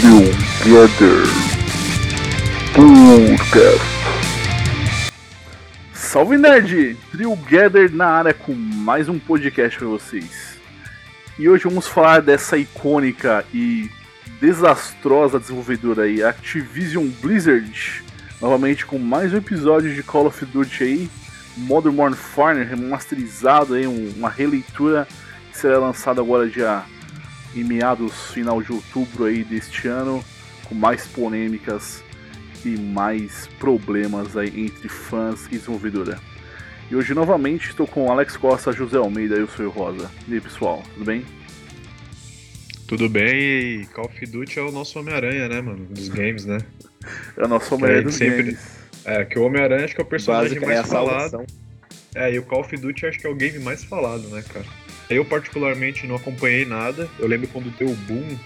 Together Podcast. Salve Nerd! Together na área com mais um podcast para vocês. E hoje vamos falar dessa icônica e desastrosa desenvolvedora aí, Activision Blizzard, novamente com mais um episódio de Call of Duty aí, Modern Warfare remasterizado aí, uma releitura que será lançada agora dia em meados final de outubro aí deste ano, com mais polêmicas e mais problemas aí entre fãs e desenvolvedora. E hoje novamente estou com Alex Costa, José Almeida e eu sou o Rosa. E aí pessoal, tudo bem? Tudo bem, e Call of Duty é o nosso Homem-Aranha, né, mano? Dos games, né? É o nosso Homem-Aranha dos sempre... games. É, que o Homem-Aranha acho que é o personagem Básica mais é falado. É, e o Call of Duty acho que é o game mais falado, né, cara? Eu, particularmente, não acompanhei nada. Eu lembro quando deu o boom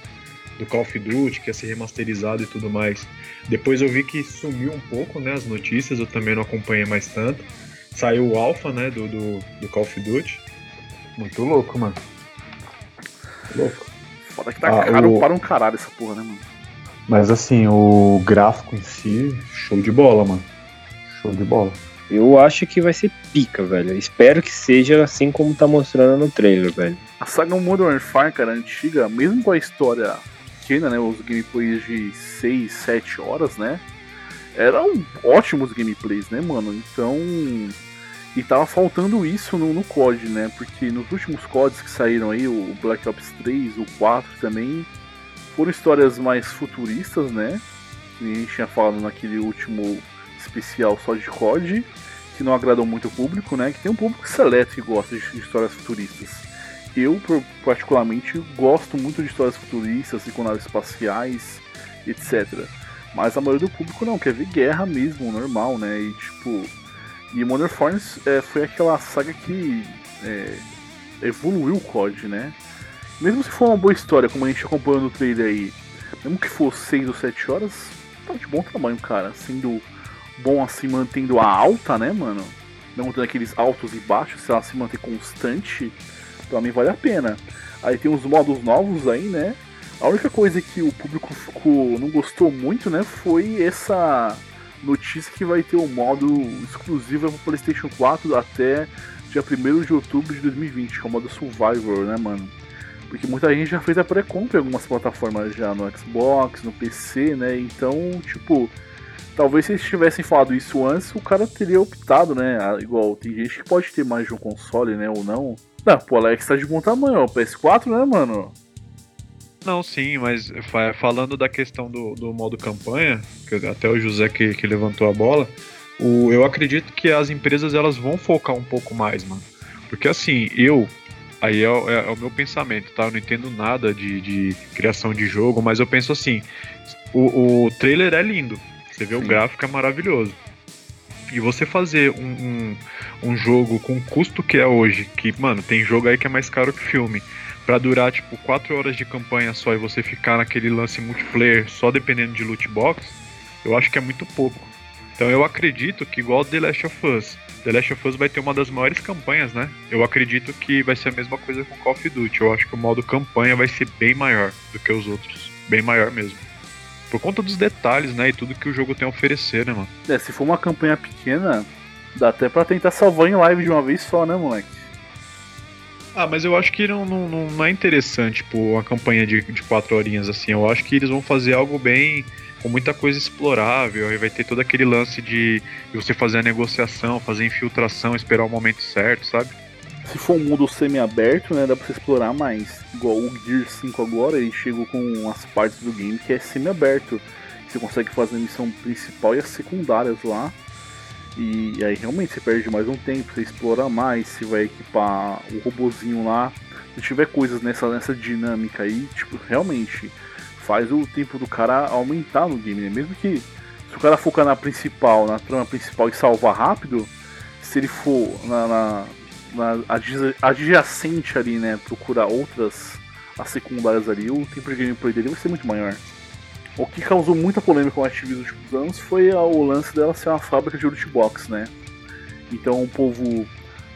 do Call of Duty, que ia ser remasterizado e tudo mais. Depois eu vi que sumiu um pouco, né, as notícias, eu também não acompanhei mais tanto. Saiu o Alpha, né, do, do, do Call of Duty. Muito louco, mano. Louco. Foda que tá ah, caro o... para um caralho essa porra, né, mano? Mas assim, o gráfico em si, show de bola, mano. Show de bola. Eu acho que vai ser pica, velho. Espero que seja assim como tá mostrando no trailer, velho. A saga Modern Warfare, cara, antiga, mesmo com a história pequena, né? Os gameplays de 6, 7 horas, né? Eram ótimos gameplays, né, mano? Então. E tava faltando isso no, no COD, né? Porque nos últimos CODs que saíram aí, o Black Ops 3, o 4 também, foram histórias mais futuristas, né? Que a gente tinha falado naquele último especial só de COD, que não agradam muito o público, né? Que tem um público seleto que gosta de, histórias futuristas. Eu, particularmente, gosto muito de histórias futuristas, com naves espaciais, etc. Mas a maioria do público não, quer ver guerra mesmo, normal, né? E tipo. E Modern Force é, foi aquela saga que é, evoluiu o COD, né? Mesmo se for uma boa história, como a gente acompanhou no trailer aí, mesmo que for 6 ou 7 horas, tá de bom tamanho, cara. Sendo bom assim mantendo a alta, né, mano? Não tendo aqueles altos e baixos, se ela se manter constante, pra mim vale a pena. Aí tem os modos novos aí, né? A única coisa que o público ficou, não gostou muito, né, foi essa notícia que vai ter o um modo exclusivo para PlayStation 4 até dia 1 de outubro de 2020, que é o modo Survivor, né, mano? Porque muita gente já fez a pré-compra em algumas plataformas já no Xbox, no PC, né? Então, tipo, Talvez se eles tivessem falado isso antes, o cara teria optado, né? Ah, igual, tem gente que pode ter mais de um console, né? Ou não. Não, pô, Alex tá de bom tamanho, o PS4, né, mano? Não, sim, mas falando da questão do, do modo campanha, que até o José que, que levantou a bola, o, eu acredito que as empresas elas vão focar um pouco mais, mano. Porque assim, eu, aí é, é, é, o meu pensamento, tá? Eu não entendo nada de, de criação de jogo, mas eu penso assim, o, o trailer é lindo, você vê Sim. o gráfico é maravilhoso. E você fazer um, um, um, jogo com o custo que é hoje, que, mano, tem jogo aí que é mais caro que filme, para durar, tipo, 4 horas de campanha só e você ficar naquele lance multiplayer só dependendo de loot box, eu acho que é muito pouco. Então eu acredito que, igual The Last of Us, The Last of Us vai ter uma das maiores campanhas, né? Eu acredito que vai ser a mesma coisa com Call of Duty. Eu acho que o modo campanha vai ser bem maior do que os outros. Bem maior mesmo. Por conta dos detalhes, né? E tudo que o jogo tem a oferecer, né, mano? É, se for uma campanha pequena, dá até pra tentar salvar em live de uma vez só, né, moleque? Ah, mas eu acho que não, não, não é interessante, tipo, uma campanha de, de quatro horinhas assim. Eu acho que eles vão fazer algo bem. com muita coisa explorável. Aí vai ter todo aquele lance de, de você fazer a negociação, fazer a infiltração, esperar o momento certo, sabe? Se for um mundo semi-aberto, né, dá pra você explorar mais. Igual o Gear 5 agora, ele chegou com as partes do game que é semi-aberto. Você consegue fazer a missão principal e as secundárias lá. E aí realmente você perde mais um tempo, você explora mais, você vai equipar o robozinho lá. Se tiver coisas nessa, nessa dinâmica aí, tipo, realmente faz o tempo do cara aumentar no game, né? Mesmo que se o cara focar na principal, na trama principal e salvar rápido, se ele for na, na adjacente ali, né, procurar outras as secundárias ali, o tempo de gameplay dele vai ser muito maior. O que causou muita polêmica com a Activision nos últimos anos foi o lance dela ser uma fábrica de loot né? Então o povo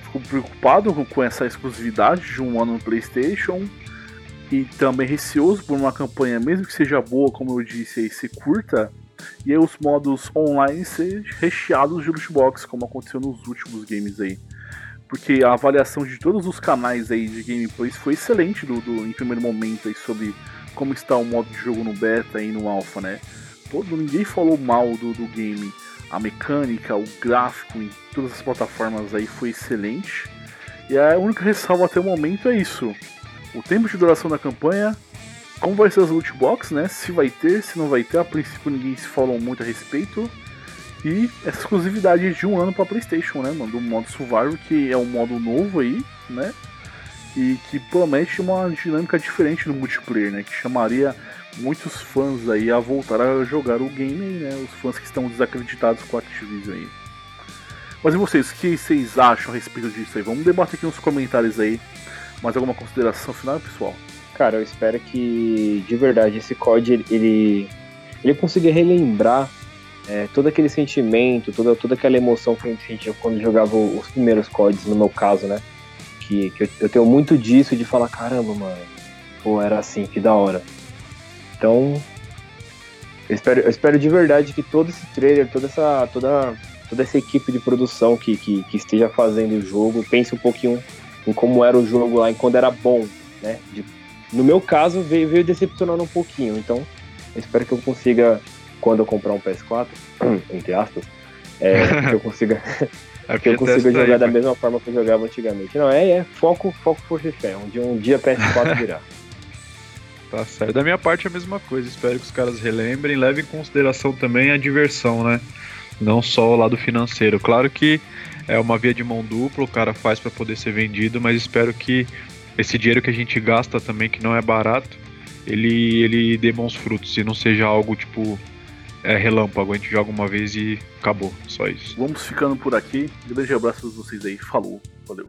ficou preocupado com essa exclusividade de um ano no PlayStation. e também receoso por uma campanha, mesmo que seja boa, como eu disse, aí, ser curta, e aí os modos online ser recheados de lootbox, como aconteceu nos últimos games aí. Porque a avaliação de todos os canais aí de gameplays foi excelente do, do em primeiro momento aí sobre como está o modo de jogo no beta e no alpha, né? Todo, ninguém falou mal do, do game. A mecânica, o gráfico em todas as plataformas aí foi excelente. E a única ressalva até o momento é isso. O tempo de duração da campanha, como vai ser as loot box, né? Se vai ter, se não vai ter, a princípio ninguém se falou muito a respeito. E essa exclusividade de um ano para PlayStation, né, mano? Do modo Survivor, que é um modo novo aí, né? E que promete uma dinâmica diferente no multiplayer, né? Que chamaria muitos fãs aí a voltar a jogar o game, né? Os fãs que estão desacreditados com a Activision aí. Mas e vocês, o que vocês acham a respeito disso aí? Vamos debater aqui nos comentários aí. Mais alguma consideração final, pessoal? Cara, eu espero que de verdade esse COD ele, ele, ele consiga relembrar é, todo aquele sentimento, toda, toda aquela emoção que a gente sentia quando jogava os primeiros CODs, no meu caso, né? Que, que eu, eu, tenho muito disso de falar, caramba, mano, pô, era assim, que da hora. Então, eu espero, eu espero de verdade que todo esse trailer, toda essa, toda, toda essa equipe de produção que, que, que esteja fazendo o jogo, pense um pouquinho em como era o jogo lá, em quando era bom, né? De, no meu caso, veio, veio decepcionando um pouquinho. Então, eu espero que eu consiga, quando eu comprar um PS4, entre aspas, é, que eu consiga, que eu consiga jogar aí, da mesma forma que eu jogava antigamente. Não, é, é foco, foco, força e fé. Um dia, um dia PS4 virá. Tá certo. Da minha parte é a mesma coisa. Espero que os caras relembrem, levem em consideração também a diversão, né? Não só o lado financeiro. Claro que é uma via de mão dupla, o cara faz para poder ser vendido, mas espero que esse dinheiro que a gente gasta também, que não é barato, ele, ele dê bons frutos e não seja algo tipo é, relâmpago. A gente joga uma vez e acabou. Só isso. Vamos ficando por aqui. Grande abraço a vocês aí. Falou. Valeu.